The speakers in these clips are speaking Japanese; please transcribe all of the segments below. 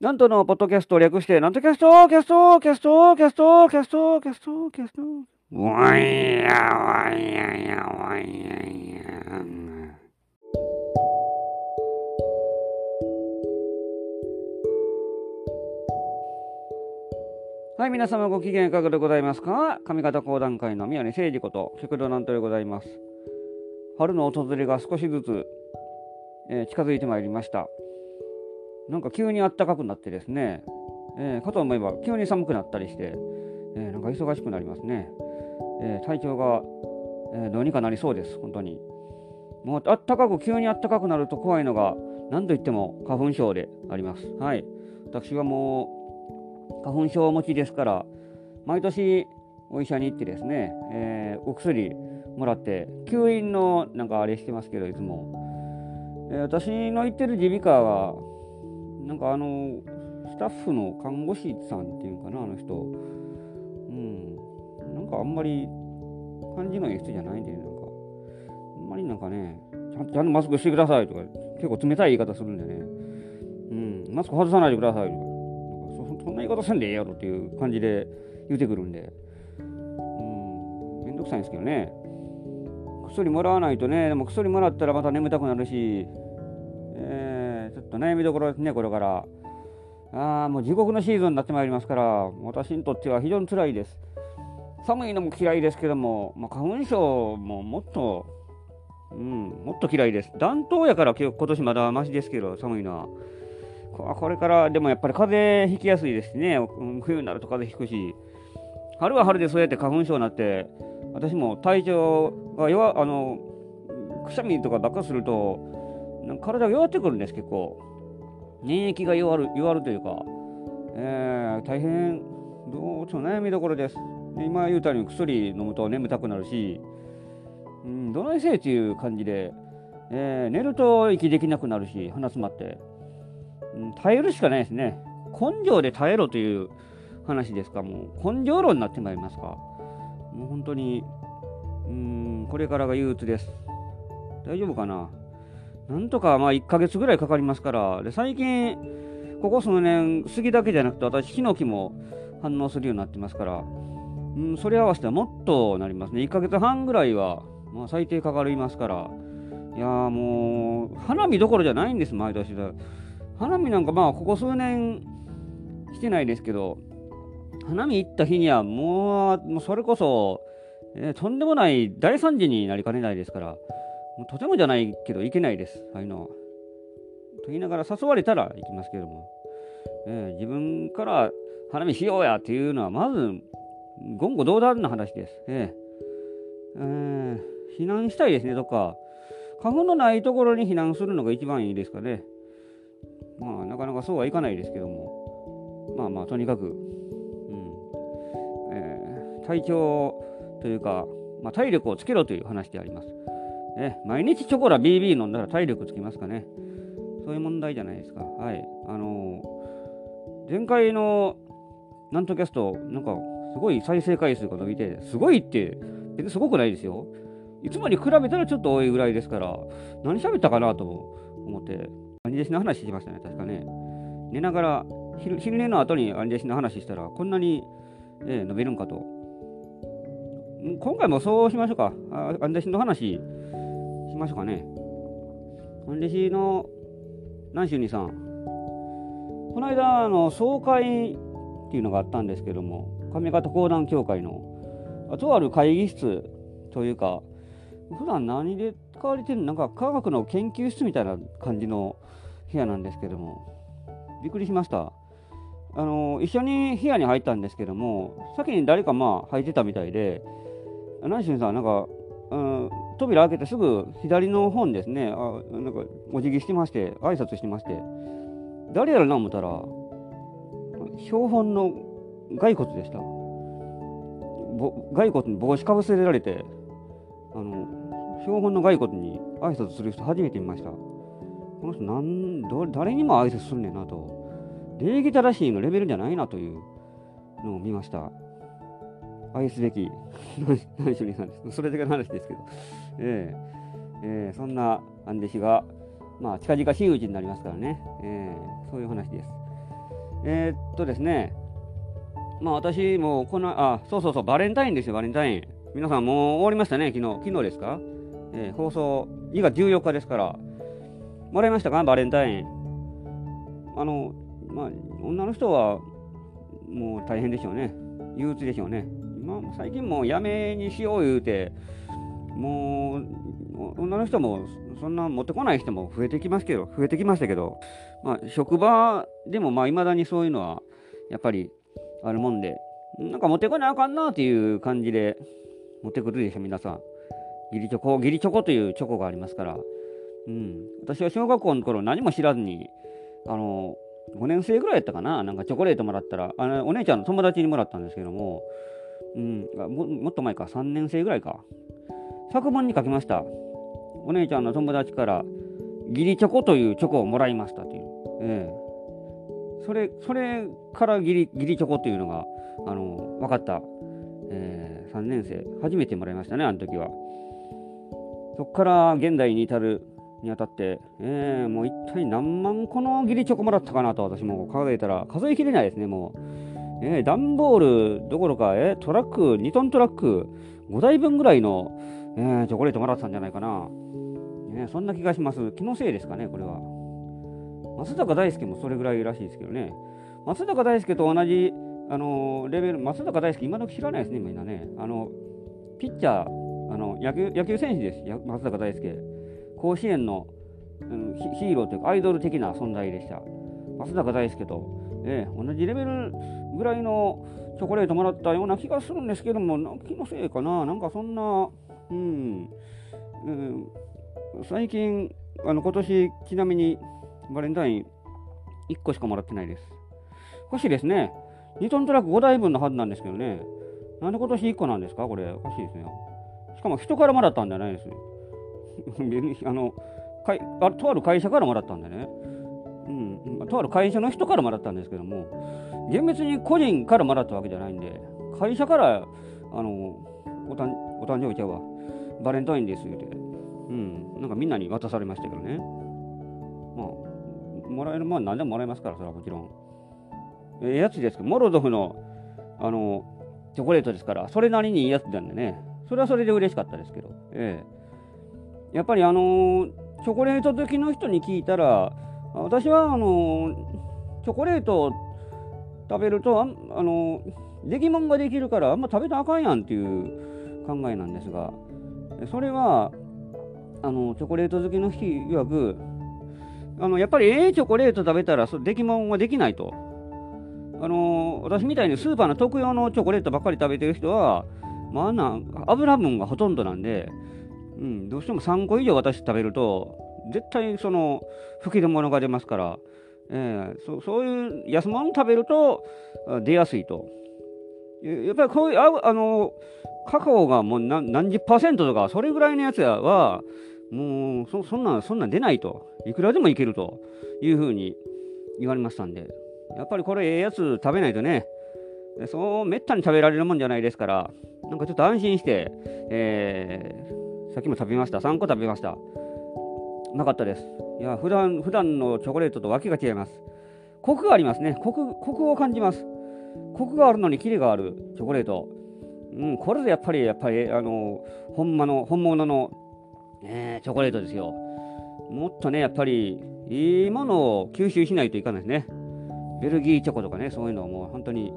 南斗のポッドキャストを略して、南斗キャスト、キャスト、キャスト、キャスト、キャスト、キャスト、キャスト。わいやわいやわいやや。はい、皆様ご機嫌いかがでございますか？上方講談界の宮根誠司こと、旭堂南斗でございます。春の訪れが少しずつ、えー近づいてまいりました。なんか急に暖かくなってですね、えーかと思えば急に寒くなったりして、えーなんか忙しくなりますね。えー体調が、えどうにかなりそうです、本当に。もう暖かく、急に暖かくなると怖いのが、何と言っても花粉症であります。はい。私はもう、花粉症持ちですから、毎年お医者に行ってですね、えお薬もらって、吸引のなんかあれしてますけど、いつも。え私の行ってる耳鼻科は、なんかあの、スタッフの看護師さんっていうのかな、あの人。うん。なんかあんまり感じのいい人じゃないんで、なんか。あんまりなんかね、ちゃんとマスクしてくださいとか、結構冷たい言い方するんでね。うん、マスク外さないでくださいとか。そんな言い方せんでええやろっていう感じで言うてくるんで。うん、めんどくさいんですけどね。薬もらわないとね、でも薬もらったらまた眠たくなるし、えーと悩みどころですね、これから。ああ、もう地獄のシーズンになってまいりますから、私にとっては非常に辛いです。寒いのも嫌いですけども、まあ、花粉症ももっと、うん、もっと嫌いです。暖冬やから今年まだマシですけど、寒いのは。これから、でもやっぱり風邪ひきやすいですしね、冬になると風邪ひくし、春は春でそうやって花粉症になって、私も体調が弱、あの、くしゃみとかばっかすると、体が弱ってくるんです、結構。免疫が弱る弱るというか、えー大変、どうちょ悩みどころです。で今言うたように薬飲むと眠たくなるし、うん、どないせいっていう感じで、えー寝ると息できなくなるし、鼻詰まって、うん、耐えるしかないですね。根性で耐えろという話ですか、もう根性論になってまいりますか。もう本当に、うん、これからが憂鬱です。大丈夫かななんとかまあ1ヶ月ぐらいかかりますから、で最近、ここ数年、杉だけじゃなくて、私、ヒノキも反応するようになってますから、うん、それ合わせてはもっとなりますね。1ヶ月半ぐらいは、まあ、最低かかりますから、いやーもう、花見どころじゃないんです、毎年だ。花見なんかまあ、ここ数年してないですけど、花見行った日にはもう、もうそれこそ、えーとんでもない大惨事になりかねないですから、もうとてもじゃないけど行けないです、ああいうのは。と言いながら誘われたら行きますけども、えー自分から花見しようやっていうのは、まず、言語道断な話です。えええー避難したいですね、どっか。花粉のないところに避難するのが一番いいですかね。まあ、なかなかそうはいかないですけども、まあまあ、とにかく、うんえー体調というか、まあ、体力をつけろという話であります。え毎日チョコラ BB 飲んだら体力つきますかね。そういう問題じゃないですか。はい。あのー前回のなんとキャスト、なんかすごい再生回数が伸びて、すごいって、別にすごくないですよ。いつもに比べたらちょっと多いぐらいですから、何喋ったかなと思って、アニ弟子の話しましたね、確かね。寝ながら、昼昼寝の後にアニ弟子の話したら、こんなに、えー伸びるんかと。今回もそうしましょうか。アニ弟子の話しましょうかね。アニ弟子の南州にさん、この間、あの総会っていうのがあったんですけども、上方講談協会の、あとある会議室というか、普段何で使われてるなんか科学の研究室みたいな感じの部屋なんですけども、びっくりしました。あの一緒に部屋に入ったんですけども、先に誰かまあ入ってたみたいで、南俊さん、なんか、うん、扉開けてすぐ左の方にですね、あなんかお辞儀してまして、挨拶してまして、誰やろな思ったら、標本の骸骨でした。骸骨に帽子かぶせられて、あの標本の骸骨に挨拶する人初めて見ました。この人なんど誰にも挨拶するねんなと。礼儀正しいのレベルじゃないなというのを見ました。愛すべき 何しゅりさんです。それだけの話ですけど。ええええそんなアンデシが、まあ、近々真打ちになりますからね。ええそういう話です。えー、っとですね、まあ私もこの、あ、そうそうそう、バレンタインですよ、バレンタイン。皆さんもう終わりましたね、昨日。昨日ですか、えー、放送、2月14日ですから。もらいましたか、バレンタイン。あの、まあ、女の人はもう大変でしょうね。憂鬱でしょうね。今、最近もうやめにしよう言うて、もう、女の人もそんな持ってこない人も増えてきますけど、増えてきましたけど、まあ、職場でもまあ、未だにそういうのは、やっぱりあるもんで、なんか持ってこなあかんなっていう感じで持ってくるでしょ、皆さん。義理チョコ、義理チョコというチョコがありますから。うん。私は小学校の頃何も知らずに、あの、5年生ぐらいやったかな、なんかチョコレートもらったら、あのお姉ちゃんの友達にもらったんですけども、うんも、もっと前か、3年生ぐらいか。作文に書きました。お姉ちゃんの友達から、義理チョコというチョコをもらいましたという。ええそれそれから義理義理チョコっていうのが、あの分かった、えー、3年生、初めてもらいましたね、あの時は。そこから現代に至るにあたって、えー、もう一体何万個の義理チョコもらったかなと私も数えたら数えきれないですね、もう。えー、段ボールどころか、えー、トラック、2トントラック5台分ぐらいの、えー、チョコレートもらってたんじゃないかな。えー、そんな気がします。気のせいですかね、これは。松坂大輔もそれぐらいらしいですけどね。松坂大輔と同じ、あのレベル、松坂大輔、今時知らないですね、みんなね。あのピッチャー、あの野球野球選手です、松坂大輔。甲子園の、うん、ヒーローというか、アイドル的な存在でした。松坂大輔と、えー、同じレベルぐらいのチョコレートもらったような気がするんですけども、気のせいかな、なんかそんな、うん、うん、最近、あの今年、ちなみに、バレンタイン1個しかもらってないです。おかしいですね。2トントラック5台分のはずなんですけどね。なんで今年1個なんですか？これ。おかしいですね。しかも人からもらったんじゃないです。あのかいあとある会社からもらったんでね。うん、とある会社の人からもらったんですけども、厳密に個人からもらったわけじゃないんで、会社からあのおたんお誕生日ちゃうわ、バレンタインですって、うん、なんかみんなに渡されましたけどね。まあもらえるもん何でももらえますから、それはもちろん。ええやつですけど、モロゾフの、あの、チョコレートですから、それなりにいいやつなんでね、それはそれで嬉しかったですけど、ええ。やっぱりあの、チョコレート好きの人に聞いたら、私はあの、チョコレート食べるとあ、の、出来物ができるからあんま食べたらあかんやんっていう考えなんですが、それは、あのチョコレート好きの人曰く、あのやっぱりええチョコレート食べたらそ出来物はできないと。あの私みたいにスーパーの特用のチョコレートばっかり食べてる人は、まあ、あんな油分がほとんどなんで、うん、どうしても3個以上私食べると、絶対その吹き出物が出ますから、えー、そそういう安物食べると出やすいと。やっぱりこういうあのカカオがもう何何十パーセントとか、それぐらいのやつは、もうそそんなそんな出ないと。いくらでもいけると。いうふうに言われましたんで。やっぱりこれええやつ食べないとねそうめったに食べられるもんじゃないですからなんかちょっと安心して、えー、さっきも食べました。3個食べました。なかったですいや普段普段のチョコレートと訳が違いますコクがありますねコクコクを感じますコクがあるのにキレがあるチョコレートうんこれでやっぱりやっぱりあの本物本物のね、チョコレートですよ。もっとね、やっぱりいいものを吸収しないといかないですね。ベルギーチョコとかね、そういうのをもう本当に、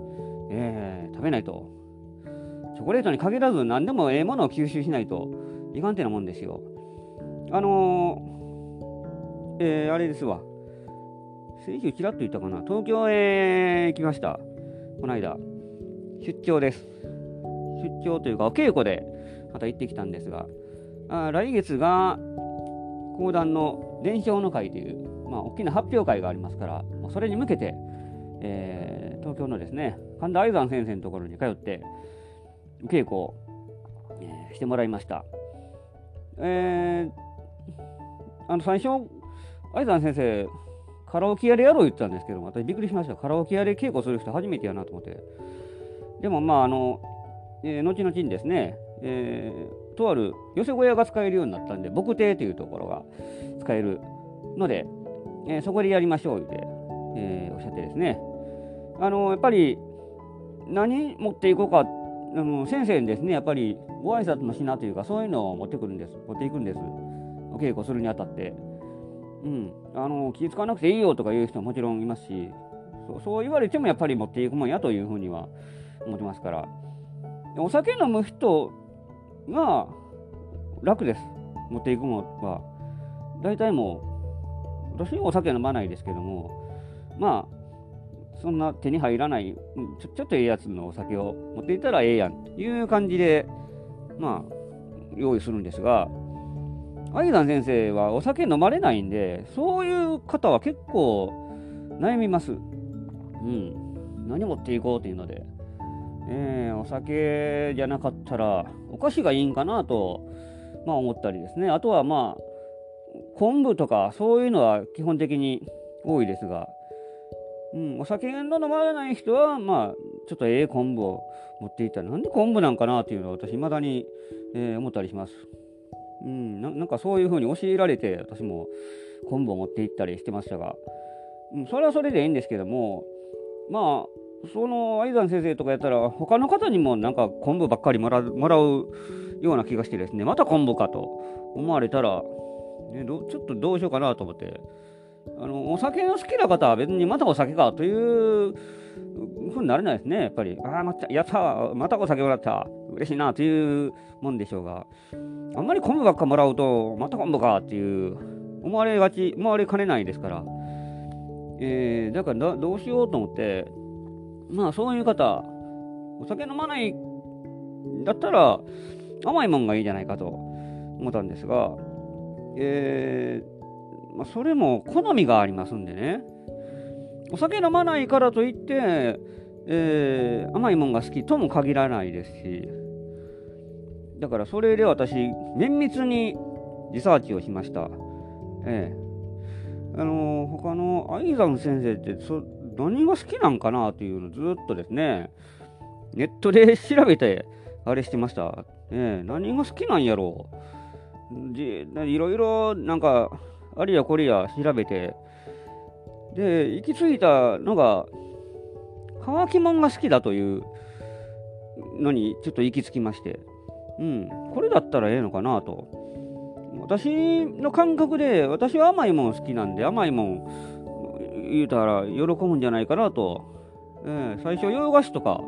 えー、食べないと。チョコレートに限らず何でもええものを吸収しないといかんてなもんですよ。あの、えー、あれですわ。先週ちらっと言ったかな。東京へ行きました。この間。出張です。出張というか、お稽古でまた行ってきたんですが、あ来月が講談の伝承の会という、まあ、大きな発表会がありますから、それに向けて、えー、東京のですね、神田愛山先生のところに通って、稽古を、えー、してもらいました。えー、あの最初、愛山先生、カラオケ屋でやろう言ってたんですけど、私びっくりしました。カラオケ屋で稽古する人初めてやなと思って。でもまあ、あの、えー、後々にですね、えー、とある寄せ小屋が使えるようになったんで、牧亭というところが使えるので、えー、そこでやりましょうって、えー、おっしゃってですね、あのやっぱり何持っていこうかあの先生にですねやっぱりご挨拶の品というかそういうのを持ってくるんです持っていくんですお稽古するにあたってうん。あの気付かなくていいよとか言う人ももちろんいますしそう言われてもやっぱり持っていくもんやというふうには思ってますから。お酒飲む人が楽です。持っていくものは。大体もう私はお酒飲まないですけどもまあそんな手に入らないちょちょっとええやつのお酒を持っていったらええやんという感じでまあ用意するんですが相山先生はお酒飲まれないんでそういう方は結構悩みます。うん。何持っていこうというので。えー、お酒じゃなかったらお菓子がいいんかなと、まあ、思ったりですね。あとはまあ昆布とかそういうのは基本的に多いですが、うん、お酒の飲まれない人はまあちょっとええ昆布を持っていったらなんで昆布なんかなっていうのは私未だに、えー、思ったりします、うん、なんかそういうふうに教えられて私も昆布を持って行ったりしてましたが、うん、それはそれでいいんですけどもまあその相山先生とかやったら他の方にもなんか昆布ばっかりもらうもらうような気がしてですねまた昆布かと思われたら、ね、どちょっとどうしようかなと思ってあのお酒の好きな方は別にまたお酒かというふうになれないですねやっぱり。ああまたやったまたお酒もらった嬉しいなというもんでしょうがあんまり昆布ばっかもらうとまた昆布かっていう思われがち思われかねないですから、えー、だからどうしようと思ってまあそういう方、お酒飲まないだったら甘いもんがいいじゃないかと思ったんですが、えー、まあ、それも好みがありますんでね、お酒飲まないからといって、えー、甘いもんが好きとも限らないですし、だからそれで私、綿密にリサーチをしました。ええ、あのー、他の愛山先生ってそ何が好きなんかなっていうのをずっとですね、ネットで調べて、あれしてました。ね、何が好きなんやろう。で、いろいろなんか、あれやこれや調べて、で、行き着いたのが、乾きもんが好きだというのにちょっと行き着きまして、うん、これだったらええのかなと。私の感覚で、私は甘いもん好きなんで、甘いもん言うたら喜ぶんじゃないかなと、えー、最初洋菓子とか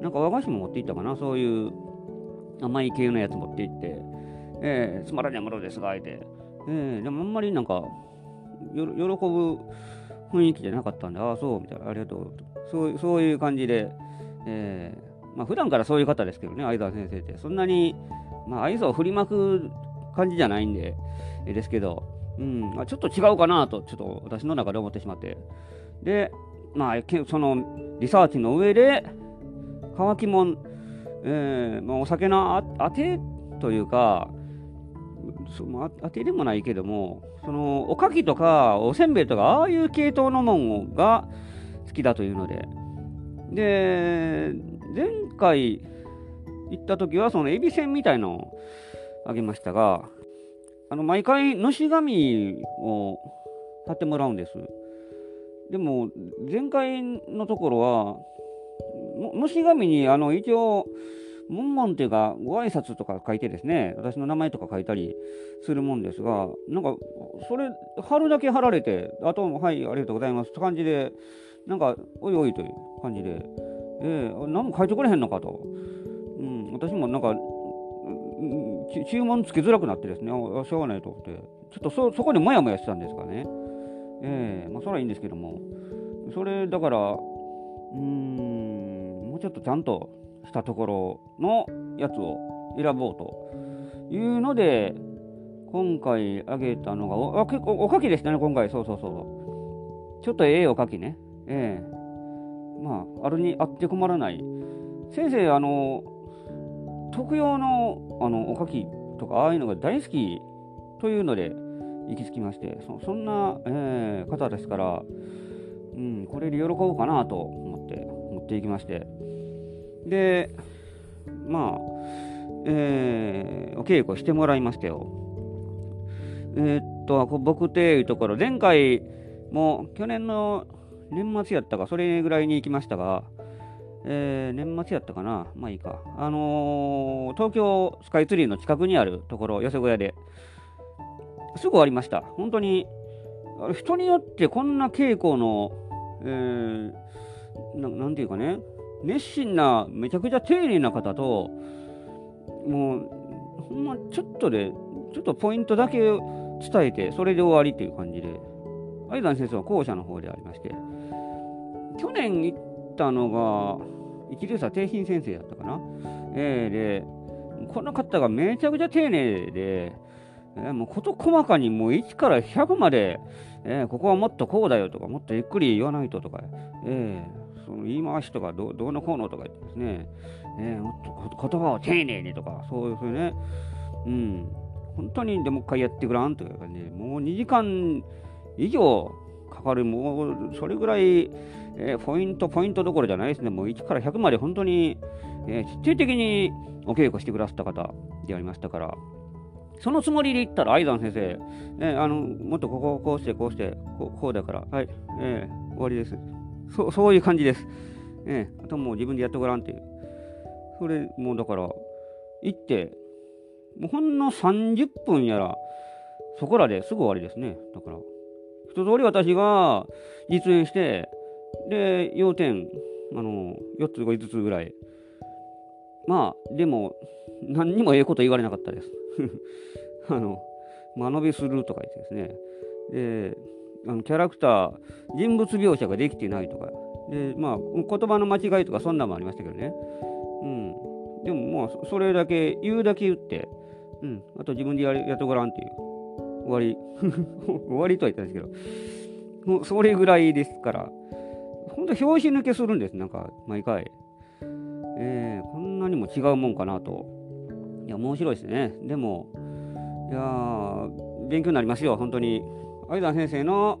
なんか和菓子も持っていったかな。そういう甘い系のやつ持っていって、えー、つまらねえものですがあえて、えー、でもあんまりなんか喜ぶ雰囲気じゃなかったんでああそうみたいな。ありがとう。そうそういう感じで、えー、まあ普段からそういう方ですけどね相沢先生ってそんなにまあ愛想を振りまく感じじゃないんで、えですけどうん、ちょっと違うかなと、ちょっと私の中で思ってしまって。で、まあ、そのリサーチの上で、乾きもん、えーまあ、お酒のあてというか、その当てでもないけども、そのおかきとかおせんべいとか、ああいう系統のもんが好きだというので、で、前回行った時は、そのエビせんみたいのをあげましたが、あの毎回のし紙を貼ってもらうんです。でも前回のところはのし紙にあの一応文言っていうかご挨拶とか書いてですね私の名前とか書いたりするもんですがなんかそれ貼るだけ貼られてあとはいありがとうございますって感じでなんかおいおいという感じでえー、何も書いてくれへんのかと、うん、私もなんか注文つけづらくなってですね、あしょうがないと思って、ちょっとそそこにもやもやしてたんですかね。ええー、まあ、それはいいんですけども、それだから、うーん、もうちょっとちゃんとしたところのやつを選ぼうというので、今回あげたのが、おあ結構おかきでしたね、今回、そうそうそう。ちょっとええおかきね。ええー、まあ、あるにあって困らない。先生、あの、特用のあのおかきとかああいうのが大好きというので行き着きましてそそんな、えー、方ですから、うん、これで喜ぶかなと思って持っていきましてでまあ、えー、お稽古してもらいましたよえー、っと僕っていうところ前回も去年の年末やったか、それぐらいに行きましたが、えー、年末やったかな、まあいいか、あのー、東京スカイツリーの近くにあるところ、寄せ小屋で、すぐ終わりました。本当に、人によってこんな稽古の、えー、ななんていうかね、熱心な、めちゃくちゃ丁寧な方と、もう、ほんまちょっとで、ちょっとポイントだけ伝えて、それで終わりっていう感じで、相談先生は校舎の方でありまして、去年行ったのが、一流差定品先生やったかな。えー、で、この方がめちゃくちゃ丁寧で、えー、もう事細かにもう1から100まで、えー、ここはもっとこうだよとか、もっとゆっくり言わないととか、えー、その言い回しとかど、どうのこうのとか言ってですね、えー、もっと言葉を丁寧にとか、そういうふうにね、うん、本当にでもう一回やってくらんというかね、もう2時間以上かかる、もうそれぐらい、えー、ポイント、ポイントどころじゃないですね、もう1から100まで本当に、えー、徹底的にお稽古してくださった方でありましたから、そのつもりで言ったら、愛山先生、えー、あのもっとここをこうして、こうして、こうこうだから、はい、えー、終わりですそ。そういう感じです。えー、あともう自分でやってごらんっていう。それ、もうだから、行って、もうほんの30分やら、そこらですぐ終わりですね。だから、一通り私が実演して、で、要点、あの、4つ、5つぐらい。まあ、でも、何にもええこと言われなかったです。あの、間延びするとか言ってですね。で、あのキャラクター、人物描写ができてないとか。で、まあ、言葉の間違いとかそんなんもありましたけどね。うん。でも、まあ、それだけ、言うだけ言って、うん。あと自分でややってごらんっていう。終わり。終わりとは言ったんですけど。もうそれぐらいですから。ほんと拍子抜けするんです、なんか、毎回。えー、こんなにも違うもんかなと。いや、面白いですね。でも、いや、勉強になりますよ、本当に。相田先生の、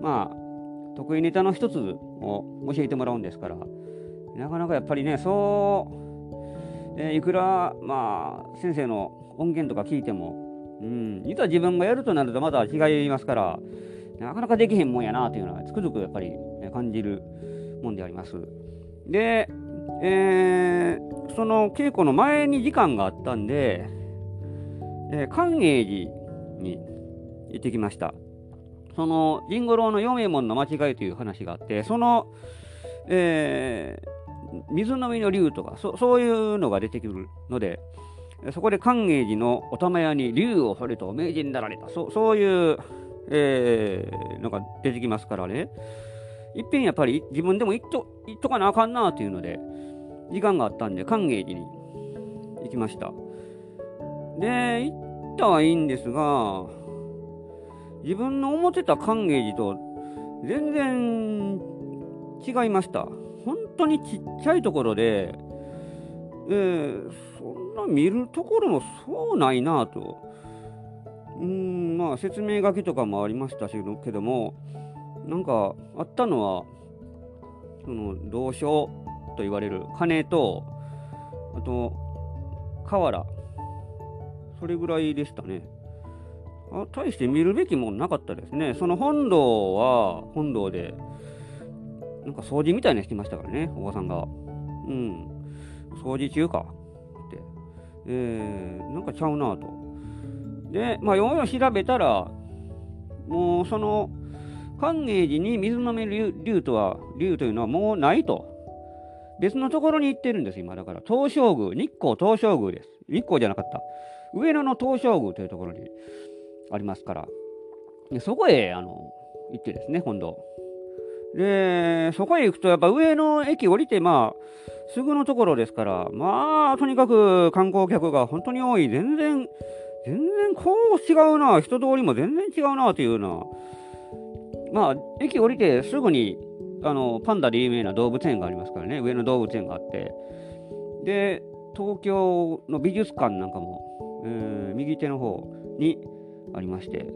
まあ、得意ネタの一つを教えてもらうんですから、なかなかやっぱりね、そう、えー、いくら、まあ、先生の音源とか聞いても、うん、実は自分がやるとなるとまた違いますから、なかなかできへんもんやなというのはつくづくやっぱり感じるもんであります。で、えー、その稽古の前に時間があったんで、えー、寛永寺に行ってきました。その神五郎の四右衛門の間違いという話があって、その、えー、水飲みの竜とかそ、そういうのが出てくるので、そこで寛永寺のお玉屋に竜を掘ると名人になられた、そそういう、えー、のが出てきますからね。いっぺんやっぱり自分でも行っと行っとかなあかんなっていうので、時間があったんで、寛永寺に行きました。で、行ったはいいんですが、自分の思ってた寛永寺と全然違いました。本当にちっちゃいところで、えー、そんな見るところもそうないなと。うん、まあ説明書きとかもありましたしけども、なんかあったのは、その同書と言われる鐘と、あと、瓦、それぐらいでしたね。あ大して見るべきもなかったですね。その本堂は本堂で、なんか掃除みたいなしてましたからね、おばさんが。うん。掃除中かって。えー、なんかちゃうなと。で、まあ、ようよう調べたら、もうその寛永寺に水飲め竜とは、竜というのはもうないと。別のところに行ってるんです、今。だから、東照宮、日光東照宮です。日光じゃなかった。上野の東照宮というところにありますから。そこへ、あの、行ってですね、今度。で、そこへ行くと、やっぱ上の駅降りて、まあ、すぐのところですから、まあ、とにかく観光客が本当に多い。全然、全然こう違うな。人通りも全然違うな、というような。まあ、駅降りてすぐにあのパンダで有名な動物園がありますからね、上野動物園があって、で、東京の美術館なんかも、えー、右手の方にありまして、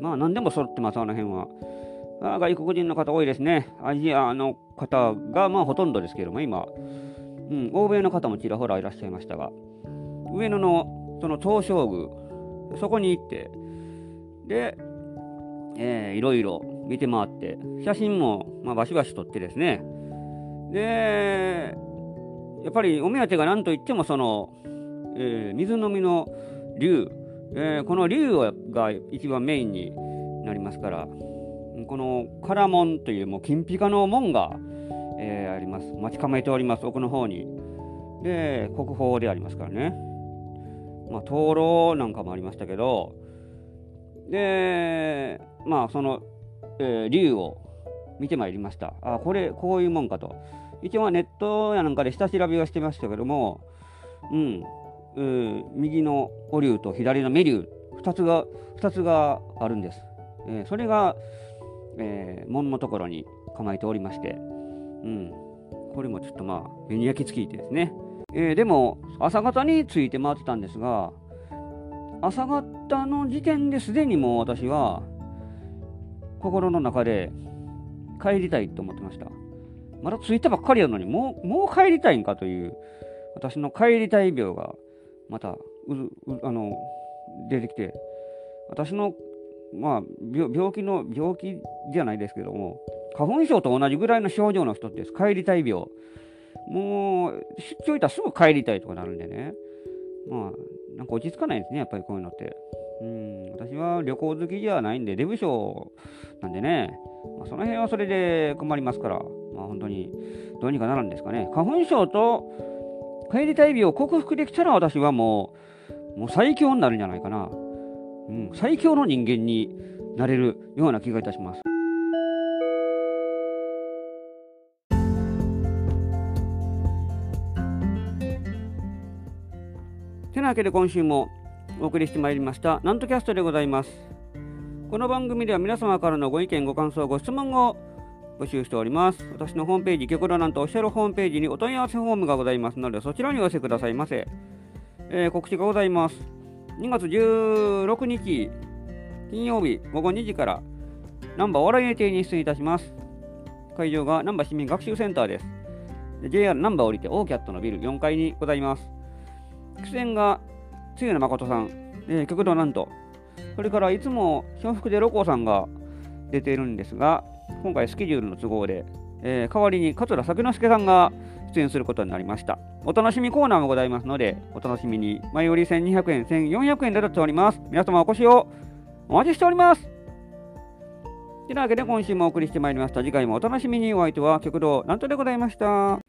まあ何でも揃ってます、あの辺は。外国人の方多いですね。アジアの方がまあほとんどですけども、今、うん、欧米の方もちらほらいらっしゃいましたが、上野のその東照宮、そこに行って、で、えー、いろいろ見て回って、写真も、まあ、バシバシ撮ってですね、で、やっぱりお目当てが何といっても、その、えー、水飲みの竜、えー、この竜が一番メインになりますから、この唐門というもう金ピカの門が、えー、あります。待ち構えております、奥の方に。で、国宝でありますからね。まあ、灯籠なんかもありましたけど、で、まあ、その、えー、竜を見てまいりました。あ、これ、こういうもんかと。一応ネットやなんかで下調べはしてましたけども、うん、うん、右のお竜と左の目竜、2つが、2つがあるんです。えー、それが、えー、門のところに構えておりまして、うん、これもちょっとまあ、目に焼き付いてですね。えー、でも、朝方について回ってたんですが、朝方の時点ですでにもう私は、心の中で帰りたいと思ってました。まだ着いたばっかりやのに、もう、もう帰りたいんかという、私の帰りたい病が、また、うあの、出てきて、私の、まあ病、気の、病気じゃないですけども、花粉症と同じぐらいの症状の人って帰りたい病。もう、出張行ったらすぐ帰りたいとかなるんでね。まあ、なんか落ち着かないですね、やっぱりこういうのって。うん、私は旅行好きじゃないんで、デブ症なんでね、まあ、その辺はそれで困りますから、まあ本当にどうにかなるんですかね。花粉症と帰りたい病を克服できたら私はもう、もう最強になるんじゃないかな。うん、最強の人間になれるような気がいたします。てなわけで今週もお送りしてまいりましたなんとキャストでございます。この番組では皆様からのご意見ご感想ご質問を募集しております。私のホームページ極論なんとオフィシャルホームページにお問い合わせフォームがございますのでそちらにお寄せくださいませ、えー、告知がございます。2月16日金曜日午後2時から難波お笑い亭に出演いたします。会場が難波市民学習センターです。JR 難波降りてオーキャットのビル4階にございます。出演が露野誠さん、えー、極道なんと、それからいつも笑福でロコさんが出ているんですが、今回スケジュールの都合で、えー、代わりに桂作之助さんが出演することになりました。お楽しみコーナーもございますので、お楽しみに。前より1200円、1400円で出っております。皆様お越しをお待ちしております。というわけで今週もお送りしてまいりました。次回もお楽しみに。お相手は極道なんとでございました。